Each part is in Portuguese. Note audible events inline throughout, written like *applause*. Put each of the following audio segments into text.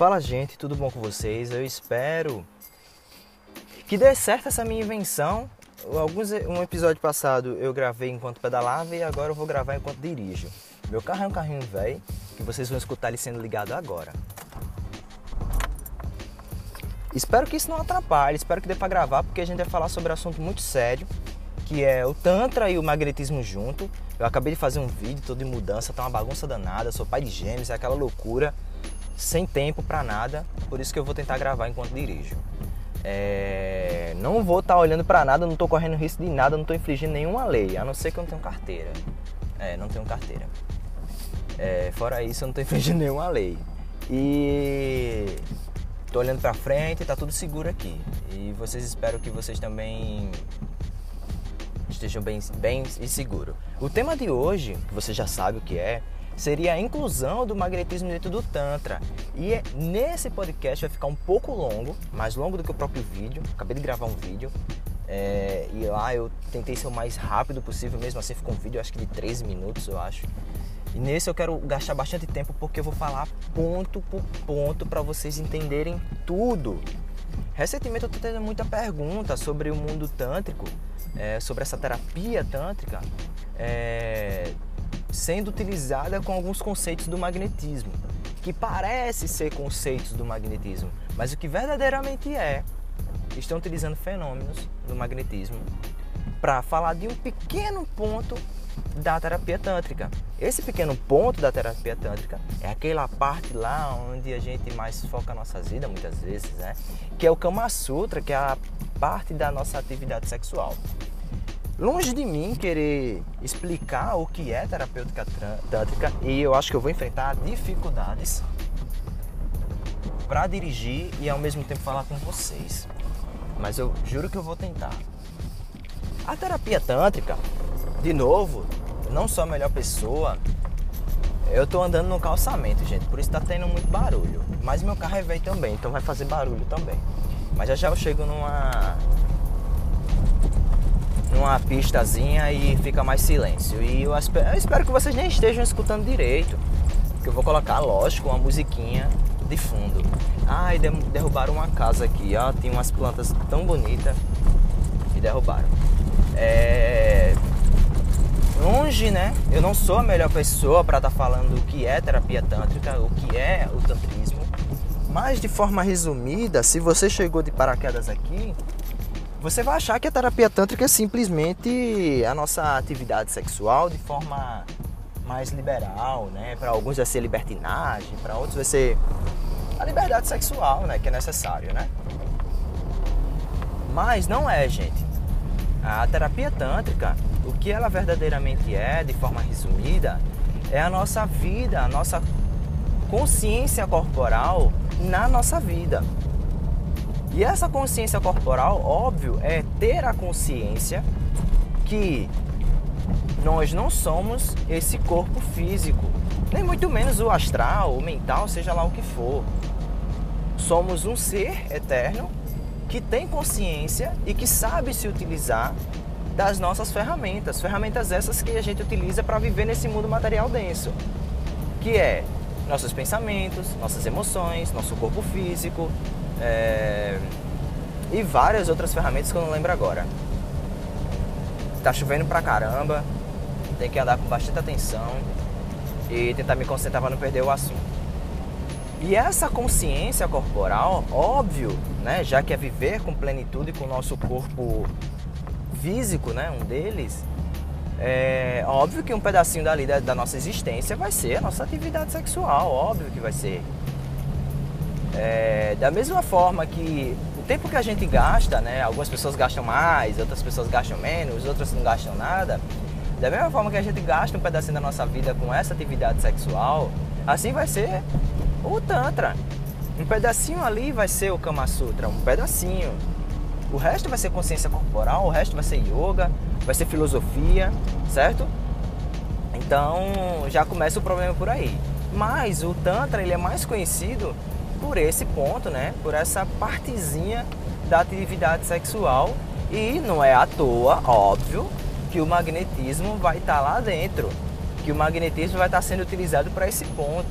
Fala gente, tudo bom com vocês? Eu espero que dê certo essa minha invenção. Alguns, um episódio passado eu gravei enquanto pedalava e agora eu vou gravar enquanto dirijo. Meu carro é um carrinho velho que vocês vão escutar ele sendo ligado agora. Espero que isso não atrapalhe, espero que dê para gravar porque a gente vai falar sobre um assunto muito sério, que é o tantra e o magnetismo junto. Eu acabei de fazer um vídeo todo em mudança, tá uma bagunça danada, sou pai de gêmeos, é aquela loucura sem tempo para nada, por isso que eu vou tentar gravar enquanto dirijo. É... não vou estar tá olhando para nada, não estou correndo risco de nada, não estou infringindo nenhuma lei, a não ser que eu não tenho carteira. É, não tenho carteira. É, fora isso, eu não estou *laughs* infringindo nenhuma lei. E estou olhando para frente, está tudo seguro aqui. E vocês espero que vocês também estejam bem, bem e seguro. O tema de hoje, que você já sabe o que é, seria a inclusão do magnetismo dentro do Tantra. E é, nesse podcast vai ficar um pouco longo, mais longo do que o próprio vídeo. Acabei de gravar um vídeo. É, e lá eu tentei ser o mais rápido possível, mesmo assim ficou um vídeo acho que de 13 minutos, eu acho. E nesse eu quero gastar bastante tempo porque eu vou falar ponto por ponto para vocês entenderem tudo. Recentemente eu estou tendo muita pergunta sobre o mundo tântrico, é, sobre essa terapia tântrica. É, sendo utilizada com alguns conceitos do magnetismo, que parece ser conceitos do magnetismo, mas o que verdadeiramente é, estão utilizando fenômenos do magnetismo para falar de um pequeno ponto da terapia tântrica. Esse pequeno ponto da terapia tântrica é aquela parte lá onde a gente mais foca a nossa vida muitas vezes, né? Que é o Kama Sutra, que é a parte da nossa atividade sexual. Longe de mim querer explicar o que é terapêutica tântrica e eu acho que eu vou enfrentar dificuldades para dirigir e ao mesmo tempo falar com vocês. Mas eu juro que eu vou tentar. A terapia tântrica, de novo, não sou a melhor pessoa. Eu tô andando no calçamento, gente, por isso tá tendo muito barulho. Mas meu carro é velho também, então vai fazer barulho também. Mas já já eu chego numa numa pistazinha e fica mais silêncio. E eu espero, eu espero que vocês nem estejam escutando direito. Que eu vou colocar, lógico, uma musiquinha de fundo. Ah, e derrubaram uma casa aqui, ó. Tem umas plantas tão bonitas e derrubaram. É... Longe, né? Eu não sou a melhor pessoa para estar tá falando o que é terapia tântrica, o que é o tantrismo. Mas de forma resumida, se você chegou de paraquedas aqui, você vai achar que a terapia tântrica é simplesmente a nossa atividade sexual de forma mais liberal, né? Para alguns vai ser libertinagem, para outros vai ser a liberdade sexual, né? Que é necessário, né? Mas não é, gente. A terapia tântrica, o que ela verdadeiramente é, de forma resumida, é a nossa vida, a nossa consciência corporal na nossa vida. E essa consciência corporal, óbvio, é ter a consciência que nós não somos esse corpo físico, nem muito menos o astral, o mental, seja lá o que for. Somos um ser eterno que tem consciência e que sabe se utilizar das nossas ferramentas, ferramentas essas que a gente utiliza para viver nesse mundo material denso, que é nossos pensamentos, nossas emoções, nosso corpo físico, é... E várias outras ferramentas que eu não lembro agora. Tá chovendo pra caramba, tem que andar com bastante atenção e tentar me concentrar para não perder o assunto. E essa consciência corporal, óbvio, né, já que é viver com plenitude com o nosso corpo físico, né, um deles, é óbvio que um pedacinho dali da, da nossa existência vai ser a nossa atividade sexual, óbvio que vai ser. É, da mesma forma que o tempo que a gente gasta, né, algumas pessoas gastam mais, outras pessoas gastam menos, outras não gastam nada. Da mesma forma que a gente gasta um pedacinho da nossa vida com essa atividade sexual, assim vai ser o Tantra. Um pedacinho ali vai ser o Kama Sutra, um pedacinho. O resto vai ser consciência corporal, o resto vai ser yoga, vai ser filosofia, certo? Então já começa o problema por aí. Mas o Tantra ele é mais conhecido por esse ponto, né? Por essa partezinha da atividade sexual e não é à toa, óbvio, que o magnetismo vai estar tá lá dentro, que o magnetismo vai estar tá sendo utilizado para esse ponto.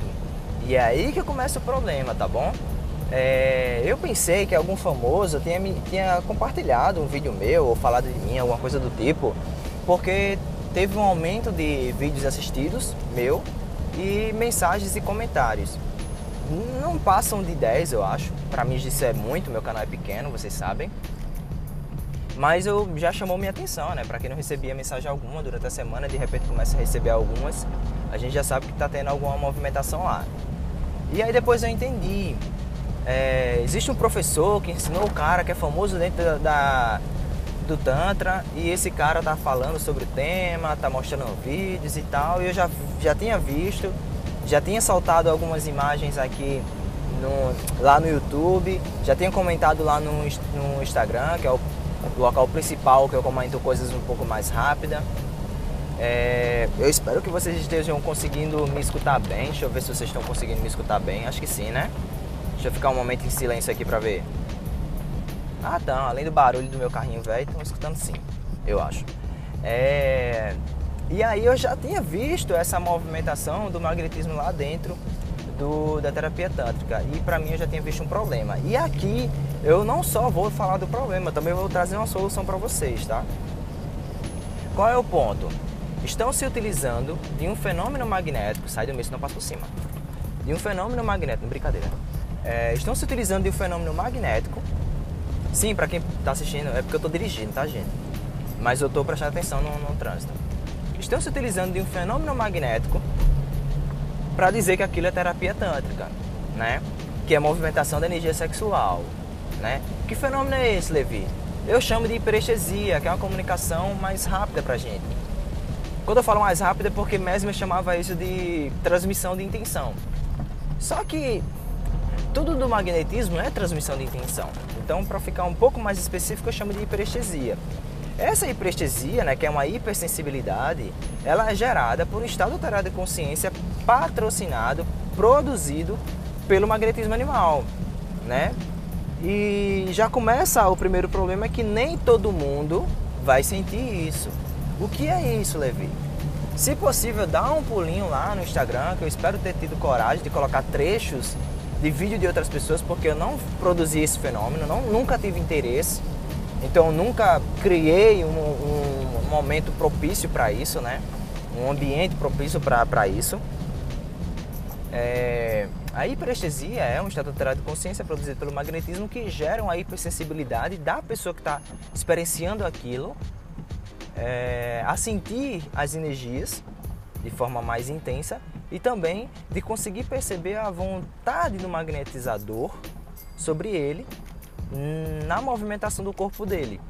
E é aí que começa o problema, tá bom? É, eu pensei que algum famoso tinha, tinha compartilhado um vídeo meu ou falado de mim, alguma coisa do tipo, porque teve um aumento de vídeos assistidos meu e mensagens e comentários. Não passam de 10, eu acho. Para mim isso é muito, meu canal é pequeno, vocês sabem. Mas eu já chamou minha atenção, né? Para quem não recebia mensagem alguma durante a semana, de repente começa a receber algumas, a gente já sabe que tá tendo alguma movimentação lá. E aí depois eu entendi. É, existe um professor que ensinou o cara que é famoso dentro da, da do Tantra e esse cara tá falando sobre o tema, tá mostrando vídeos e tal, e eu já, já tinha visto, já tinha saltado algumas imagens aqui no, lá no YouTube, já tinha comentado lá no, no Instagram, que é o, local principal que eu comento coisas um pouco mais rápida. É, eu espero que vocês estejam conseguindo me escutar bem. Deixa eu ver se vocês estão conseguindo me escutar bem. Acho que sim, né? Deixa eu ficar um momento em silêncio aqui pra ver. Ah, tá. Além do barulho do meu carrinho velho, estão escutando sim, eu acho. É... E aí eu já tinha visto essa movimentação do magnetismo lá dentro do, da terapia tântrica e para mim eu já tinha visto um problema. E aqui eu não só vou falar do problema, também vou trazer uma solução para vocês, tá? Qual é o ponto? Estão se utilizando de um fenômeno magnético, sai do meio senão passa por cima. De um fenômeno magnético, brincadeira. É, estão se utilizando de um fenômeno magnético Sim, para quem está assistindo, é porque eu estou dirigindo, tá, gente? Mas eu estou prestando atenção no, no trânsito. Estão se utilizando de um fenômeno magnético para dizer que aquilo é terapia tântrica, né? Que é movimentação da energia sexual, né? Que fenômeno é esse, Levi? Eu chamo de hiperestesia, que é uma comunicação mais rápida pra gente. Quando eu falo mais rápida é porque Mesmer chamava isso de transmissão de intenção. Só que tudo do magnetismo é transmissão de intenção. Então, para ficar um pouco mais específico, eu chamo de hiperestesia. Essa hiperestesia, né, que é uma hipersensibilidade, ela é gerada por um estado alterado de consciência patrocinado, produzido pelo magnetismo animal, né? E já começa o primeiro problema é que nem todo mundo vai sentir isso. O que é isso, Levi? Se possível, dá um pulinho lá no Instagram, que eu espero ter tido coragem de colocar trechos de vídeo de outras pessoas porque eu não produzi esse fenômeno, não, nunca tive interesse, então nunca criei um, um momento propício para isso, né? Um ambiente propício para isso. É, a hiperestesia é um estado alterado de consciência produzido pelo magnetismo que gera uma hipersensibilidade da pessoa que está experienciando aquilo é, a sentir as energias de forma mais intensa e também de conseguir perceber a vontade do magnetizador sobre ele na movimentação do corpo dele.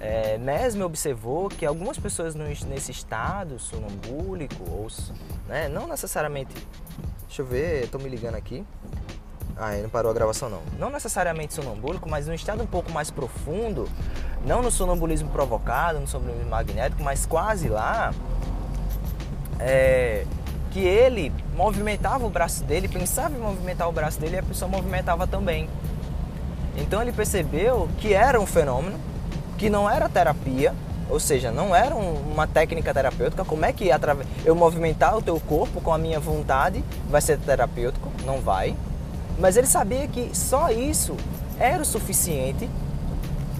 É, Mesmer observou que algumas pessoas nesse estado sonambúlico, ou né, não necessariamente. Deixa eu ver, estou me ligando aqui. Ah, não parou a gravação não. Não necessariamente sonambúlico, mas num estado um pouco mais profundo, não no sonambulismo provocado, no sonambulismo magnético, mas quase lá. É, que ele movimentava o braço dele, pensava em movimentar o braço dele e a pessoa movimentava também. Então ele percebeu que era um fenômeno, que não era terapia, ou seja, não era uma técnica terapêutica. Como é que eu movimentar o teu corpo com a minha vontade vai ser terapêutico? Não vai. Mas ele sabia que só isso era o suficiente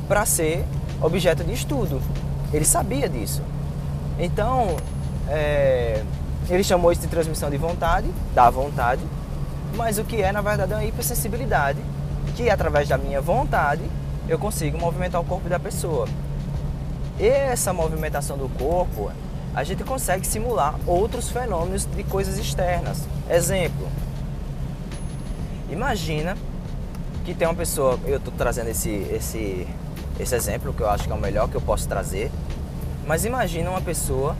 para ser objeto de estudo. Ele sabia disso. Então, é, ele chamou isso de transmissão de vontade, da vontade, mas o que é na verdade é uma hipersensibilidade, que através da minha vontade eu consigo movimentar o corpo da pessoa. E essa movimentação do corpo, a gente consegue simular outros fenômenos de coisas externas. Exemplo, imagina que tem uma pessoa, eu estou trazendo esse, esse, esse exemplo que eu acho que é o melhor que eu posso trazer, mas imagina uma pessoa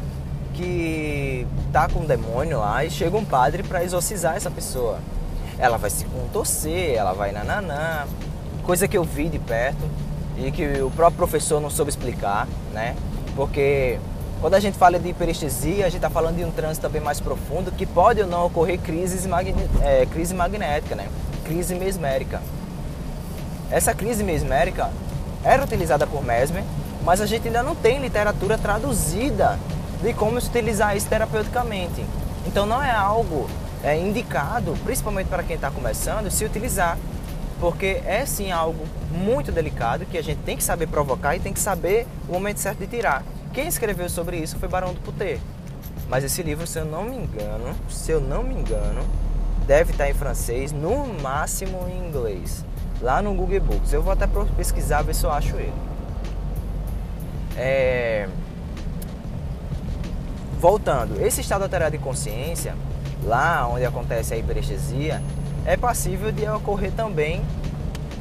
que tá com um demônio lá e chega um padre para exorcizar essa pessoa. Ela vai se contorcer, ela vai nananã, coisa que eu vi de perto e que o próprio professor não soube explicar, né? Porque quando a gente fala de hiperestesia, a gente está falando de um trânsito também mais profundo que pode ou não ocorrer crises é, crise magnética, né? Crise mesmérica. Essa crise mesmérica era utilizada por Mesmer, mas a gente ainda não tem literatura traduzida de como se utilizar isso terapeuticamente. Então não é algo é indicado, principalmente para quem está começando, se utilizar. Porque é sim algo muito delicado que a gente tem que saber provocar e tem que saber o momento certo de tirar. Quem escreveu sobre isso foi Barão do Putê. Mas esse livro, se eu não me engano, se eu não me engano, deve estar em francês, no máximo em inglês. Lá no Google Books. Eu vou até pesquisar ver se eu acho ele. É... Voltando, esse estado alterado de consciência, lá onde acontece a hiperestesia, é passível de ocorrer também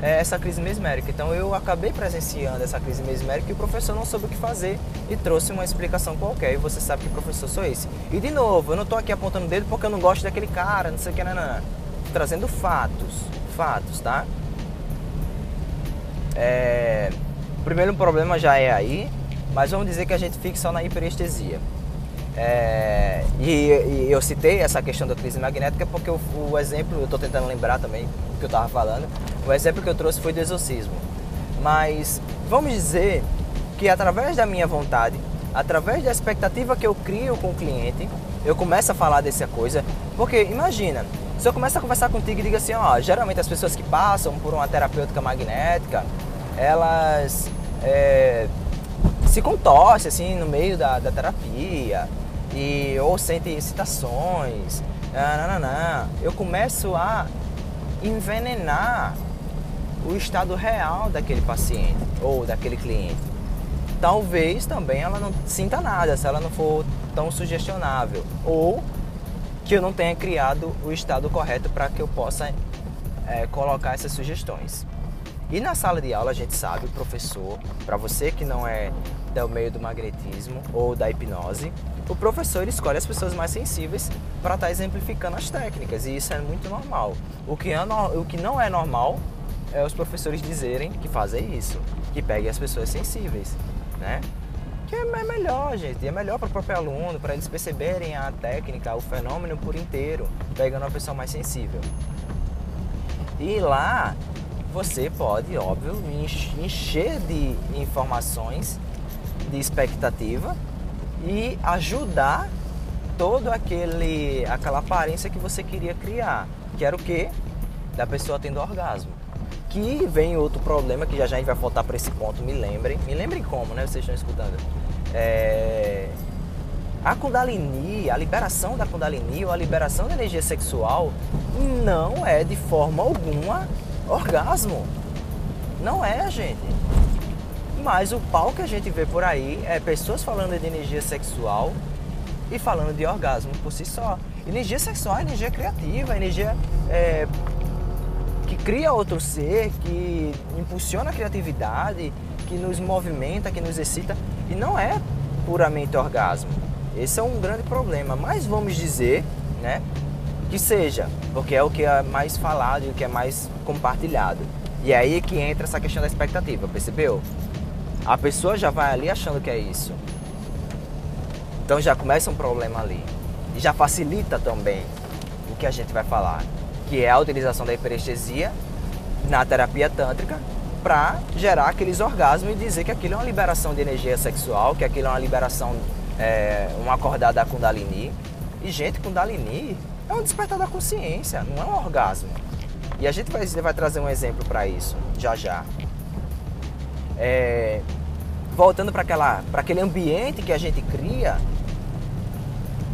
é, essa crise mesmérica. Então eu acabei presenciando essa crise mesmérica e o professor não soube o que fazer e trouxe uma explicação qualquer. E você sabe que professor sou esse. E de novo, eu não estou aqui apontando o dedo porque eu não gosto daquele cara, não sei o que, não, não. Trazendo fatos, fatos, tá? É... O primeiro problema já é aí, mas vamos dizer que a gente fique só na hiperestesia. É, e, e, eu citei essa questão da crise magnética porque o, o exemplo, eu estou tentando lembrar também o que eu estava falando, o exemplo que eu trouxe foi do exorcismo. Mas vamos dizer que através da minha vontade, através da expectativa que eu crio com o cliente, eu começo a falar dessa coisa. Porque imagina, se eu começo a conversar contigo e digo assim, ó, geralmente as pessoas que passam por uma terapêutica magnética, elas é, se contorcem assim no meio da, da terapia e ou sentem excitações, nananã. eu começo a envenenar o estado real daquele paciente ou daquele cliente. Talvez também ela não sinta nada se ela não for tão sugestionável ou que eu não tenha criado o estado correto para que eu possa é, colocar essas sugestões. E na sala de aula a gente sabe, o professor, para você que não é do meio do magnetismo ou da hipnose, o professor escolhe as pessoas mais sensíveis para estar tá exemplificando as técnicas e isso é muito normal. O que, é, o que não é normal é os professores dizerem que fazem isso, que peguem as pessoas sensíveis, né? Que é melhor, gente, é melhor para o próprio aluno, para eles perceberem a técnica, o fenômeno por inteiro, pegando a pessoa mais sensível. E lá você pode, óbvio, encher de informações, de expectativa e ajudar todo aquele aquela aparência que você queria criar, que era o que da pessoa tendo orgasmo. Que vem outro problema que já já a gente vai voltar para esse ponto, me lembrem, me lembrem como, né? Vocês estão escutando? É... A Kundalini, a liberação da Kundalini ou a liberação da energia sexual não é de forma alguma orgasmo. Não é, gente. Mas o pau que a gente vê por aí é pessoas falando de energia sexual e falando de orgasmo por si só. Energia sexual é energia criativa, energia é, que cria outro ser, que impulsiona a criatividade, que nos movimenta, que nos excita. E não é puramente orgasmo. Esse é um grande problema. Mas vamos dizer, né, que seja, porque é o que é mais falado e o que é mais compartilhado. E é aí que entra essa questão da expectativa, percebeu? A pessoa já vai ali achando que é isso. Então já começa um problema ali. E já facilita também o que a gente vai falar, que é a utilização da hiperestesia na terapia tântrica para gerar aqueles orgasmos e dizer que aquilo é uma liberação de energia sexual, que aquilo é uma liberação, é, um acordar da Kundalini. E, gente, Kundalini é um despertar da consciência, não é um orgasmo. E a gente vai, vai trazer um exemplo para isso, já já. É, voltando para aquele ambiente que a gente cria,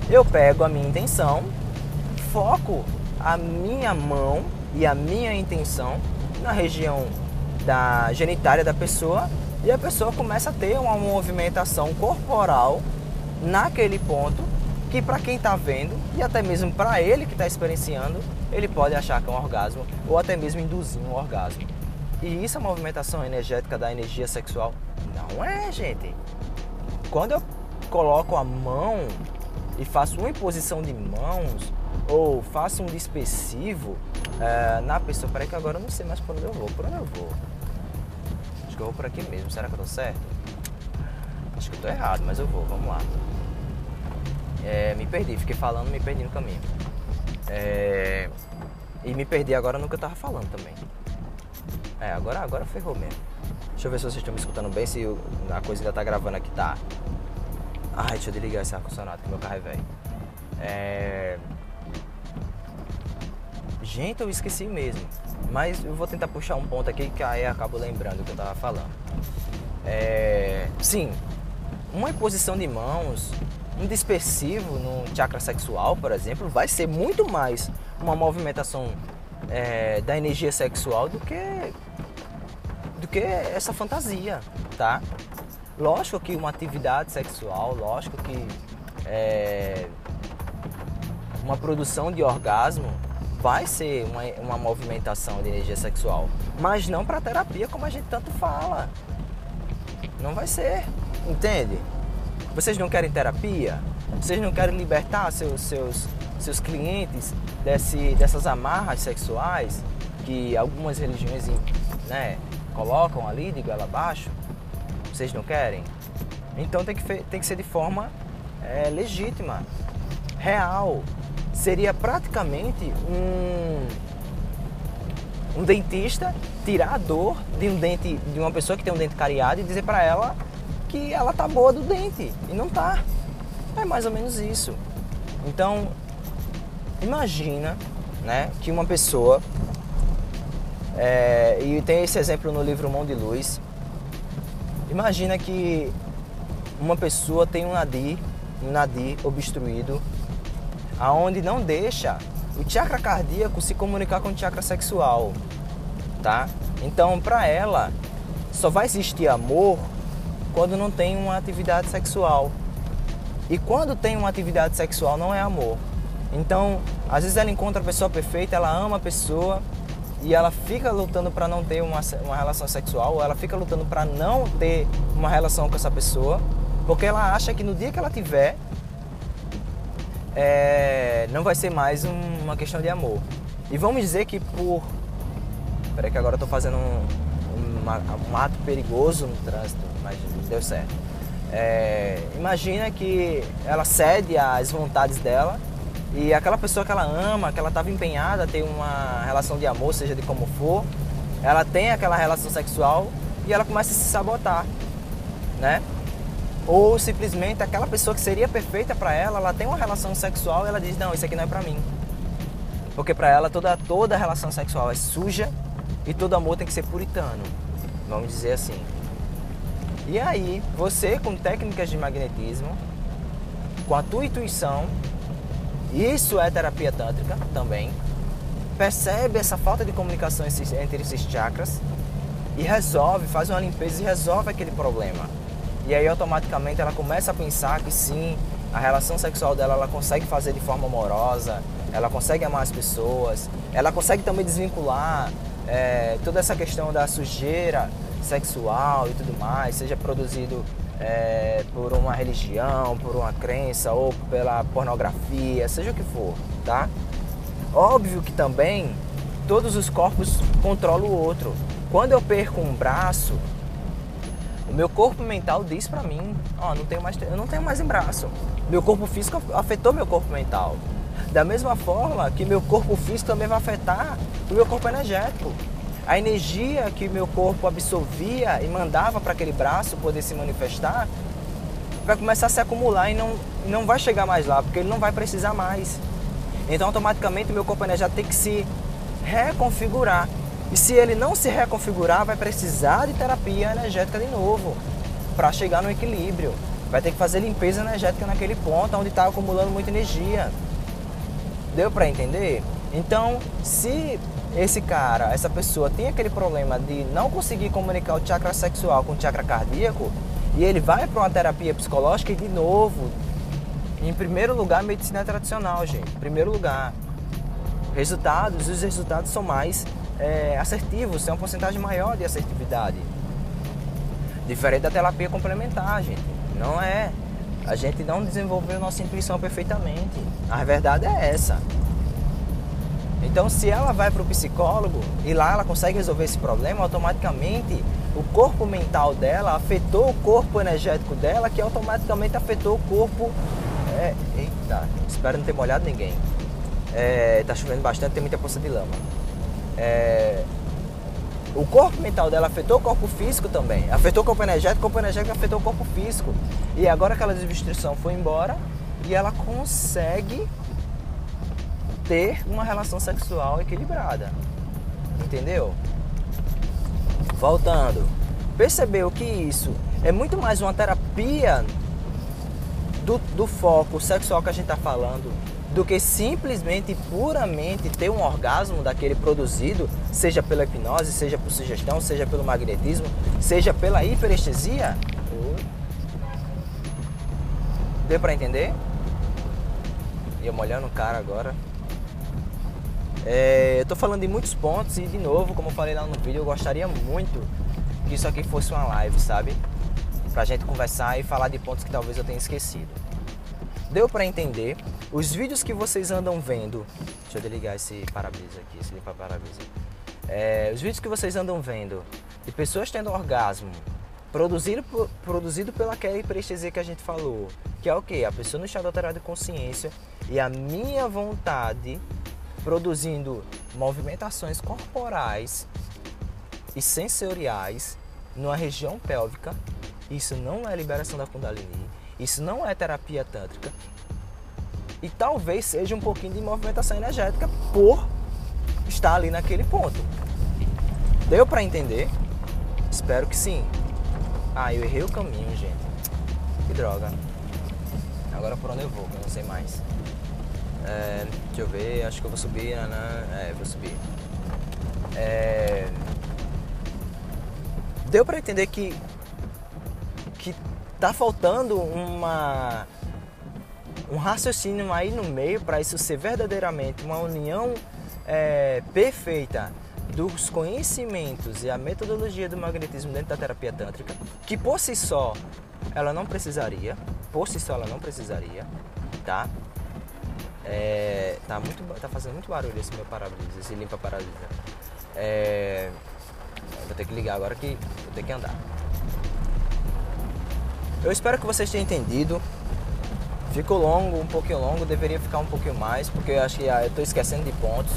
eu pego a minha intenção, foco a minha mão e a minha intenção na região da genitária da pessoa e a pessoa começa a ter uma movimentação corporal naquele ponto que para quem está vendo e até mesmo para ele que está experienciando, ele pode achar que é um orgasmo ou até mesmo induzir um orgasmo. E isso é movimentação energética da energia sexual? Não é, gente. Quando eu coloco a mão e faço uma imposição de mãos ou faço um dispersivo é, na pessoa, peraí que agora eu não sei mais por onde eu vou. Por onde eu vou? Acho que eu vou por aqui mesmo. Será que eu tô certo? Acho que eu tô errado, mas eu vou. Vamos lá. É, me perdi, fiquei falando, me perdi no caminho. É, e me perdi agora no que eu tava falando também. É, agora, agora ferrou mesmo. Deixa eu ver se vocês estão me escutando bem, se a coisa ainda tá gravando aqui, tá. Ai, deixa eu desligar esse ar-condicionado que meu carro é velho. É... Gente, eu esqueci mesmo. Mas eu vou tentar puxar um ponto aqui que aí acabo lembrando o que eu tava falando. É, sim, uma imposição de mãos, um dispersivo no chakra sexual, por exemplo, vai ser muito mais uma movimentação é, da energia sexual do que que essa fantasia, tá? Lógico que uma atividade sexual, lógico que é, uma produção de orgasmo vai ser uma, uma movimentação de energia sexual, mas não para terapia como a gente tanto fala. Não vai ser, entende? Vocês não querem terapia? Vocês não querem libertar seus, seus, seus clientes desse, dessas amarras sexuais que algumas religiões né, colocam ali de goela abaixo? Vocês não querem? Então tem que, tem que ser de forma é, legítima, real. Seria praticamente um, um dentista tirar a dor de um dente de uma pessoa que tem um dente cariado e dizer para ela que ela tá boa do dente e não tá. É mais ou menos isso. Então, imagina, né, que uma pessoa é, e tem esse exemplo no livro Mão de Luz. Imagina que uma pessoa tem um nadir, um nadir obstruído, aonde não deixa o chakra cardíaco se comunicar com o chakra sexual, tá? Então, para ela, só vai existir amor quando não tem uma atividade sexual. E quando tem uma atividade sexual não é amor. Então, às vezes ela encontra a pessoa perfeita, ela ama a pessoa e ela fica lutando para não ter uma, uma relação sexual, ou ela fica lutando para não ter uma relação com essa pessoa, porque ela acha que no dia que ela tiver, é, não vai ser mais um, uma questão de amor. E vamos dizer que por. Peraí, que agora eu tô fazendo um, um, ato perigoso no trânsito mas deu certo. É, imagina que ela cede às vontades dela e aquela pessoa que ela ama, que ela estava empenhada a ter uma relação de amor, seja de como for, ela tem aquela relação sexual e ela começa a se sabotar, né? Ou simplesmente aquela pessoa que seria perfeita para ela, ela tem uma relação sexual e ela diz: "Não, isso aqui não é para mim". Porque para ela toda toda relação sexual é suja e todo amor tem que ser puritano. Vamos dizer assim. E aí, você com técnicas de magnetismo, com a tua intuição, isso é terapia tântrica também, percebe essa falta de comunicação entre esses chakras e resolve, faz uma limpeza e resolve aquele problema. E aí automaticamente ela começa a pensar que sim, a relação sexual dela ela consegue fazer de forma amorosa, ela consegue amar as pessoas, ela consegue também desvincular é, toda essa questão da sujeira sexual e tudo mais, seja produzido é, por uma religião, por uma crença ou pela pornografia, seja o que for, tá? Óbvio que também todos os corpos controlam o outro. Quando eu perco um braço, o meu corpo mental diz para mim, ó, oh, não tenho mais, eu não tenho mais um braço. Meu corpo físico afetou meu corpo mental. Da mesma forma que meu corpo físico também vai afetar o meu corpo energético a energia que meu corpo absorvia e mandava para aquele braço poder se manifestar vai começar a se acumular e não, não vai chegar mais lá, porque ele não vai precisar mais. Então, automaticamente, meu corpo energético tem que se reconfigurar. E se ele não se reconfigurar, vai precisar de terapia energética de novo para chegar no equilíbrio. Vai ter que fazer limpeza energética naquele ponto onde está acumulando muita energia. Deu para entender? Então, se esse cara, essa pessoa tem aquele problema de não conseguir comunicar o chakra sexual com o chakra cardíaco e ele vai para uma terapia psicológica e de novo, em primeiro lugar, medicina tradicional, gente. Em primeiro lugar, resultados, os resultados são mais é, assertivos, tem uma porcentagem maior de assertividade. Diferente da terapia complementar, gente. Não é. A gente não desenvolveu nossa intuição perfeitamente. A verdade é essa. Então, se ela vai para o psicólogo e lá ela consegue resolver esse problema, automaticamente o corpo mental dela afetou o corpo energético dela, que automaticamente afetou o corpo. É, eita, espero não ter molhado ninguém. É, tá chovendo bastante, tem muita poça de lama. É, o corpo mental dela afetou o corpo físico também. Afetou o corpo energético, o corpo energético afetou o corpo físico. E agora aquela desobstrução foi embora e ela consegue ter uma relação sexual equilibrada. Entendeu? Voltando, percebeu que isso é muito mais uma terapia do, do foco sexual que a gente está falando do que simplesmente puramente ter um orgasmo daquele produzido, seja pela hipnose, seja por sugestão, seja pelo magnetismo, seja pela hiperestesia? Deu para entender? E eu molhando o cara agora. É, eu tô falando de muitos pontos e de novo, como eu falei lá no vídeo, eu gostaria muito que isso aqui fosse uma live, sabe? Pra gente conversar e falar de pontos que talvez eu tenha esquecido. Deu para entender? Os vídeos que vocês andam vendo, deixa eu desligar esse para-brisa aqui, esse limpa para-brisa. É, os vídeos que vocês andam vendo de pessoas tendo orgasmo produzido, produzido pela aquela hiperestesia que a gente falou, que é o que? A pessoa no estado alterado de consciência e a minha vontade produzindo movimentações corporais e sensoriais numa região pélvica. Isso não é liberação da Kundalini, isso não é terapia tântrica. E talvez seja um pouquinho de movimentação energética por estar ali naquele ponto. Deu para entender? Espero que sim. Ah, eu errei o caminho, gente. Que droga. Agora por onde eu vou, eu não sei mais. É, deixa eu ver, acho que eu vou subir, né? né? É, vou subir. É, deu para entender que que tá faltando uma um raciocínio aí no meio para isso ser verdadeiramente uma união é, perfeita dos conhecimentos e a metodologia do magnetismo dentro da terapia tântrica, que por si só ela não precisaria, por si só ela não precisaria, tá? É, tá, muito, tá fazendo muito barulho esse meu para-brisa, esse limpa para-brisa. É, vou ter que ligar agora que vou ter que andar. Eu espero que vocês tenham entendido. Ficou longo, um pouquinho longo, deveria ficar um pouquinho mais, porque eu acho que ah, eu estou esquecendo de pontos.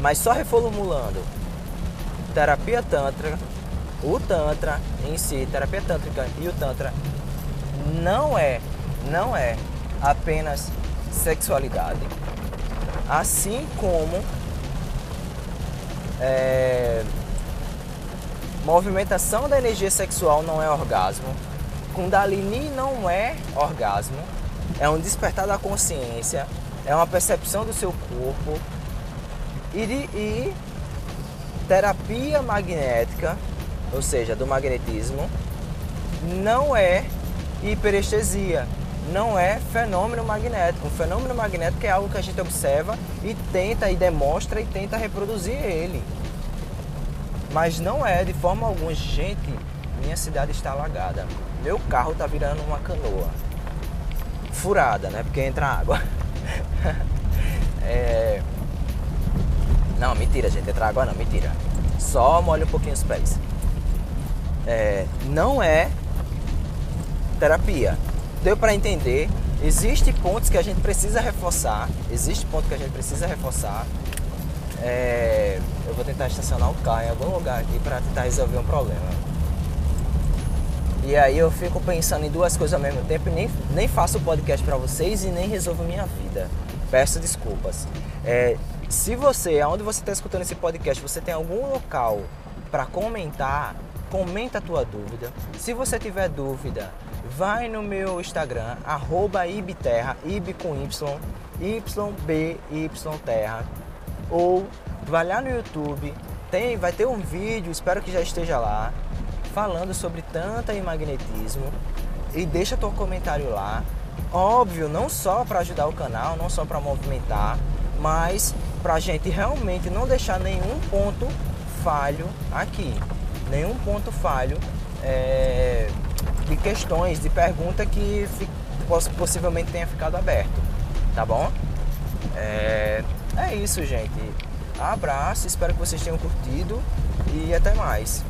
Mas só reformulando. Terapia Tantra, o Tantra em si, terapia tântrica e o Tantra não é, não é apenas sexualidade, assim como é, movimentação da energia sexual não é orgasmo, Kundalini não é orgasmo, é um despertar da consciência, é uma percepção do seu corpo e, e terapia magnética, ou seja, do magnetismo, não é hiperestesia, não é fenômeno magnético. Um fenômeno magnético é algo que a gente observa e tenta e demonstra e tenta reproduzir ele. Mas não é de forma alguma, gente, minha cidade está alagada. Meu carro está virando uma canoa. Furada, né? Porque entra água. *laughs* é... Não, mentira, gente. Entra água não, mentira. Só molha um pouquinho os pés. É... Não é terapia deu para entender. Existem pontos que a gente precisa reforçar. Existe ponto que a gente precisa reforçar. É, eu vou tentar estacionar o carro em algum lugar aqui para tentar resolver um problema. E aí eu fico pensando em duas coisas ao mesmo tempo e nem, nem faço podcast para vocês e nem resolvo minha vida. Peço desculpas. É, se você, aonde você está escutando esse podcast, você tem algum local para comentar, comenta a tua dúvida. Se você tiver dúvida, vai no meu Instagram, arroba ibterra, ib com y, ybyterra, ou vai lá no YouTube, tem, vai ter um vídeo, espero que já esteja lá, falando sobre tanta e magnetismo, e deixa teu comentário lá. Óbvio, não só para ajudar o canal, não só para movimentar, mas para a gente realmente não deixar nenhum ponto falho aqui, nenhum ponto falho é, de questões, de pergunta que possivelmente tenha ficado aberto, tá bom? É, é isso, gente. Abraço, espero que vocês tenham curtido e até mais.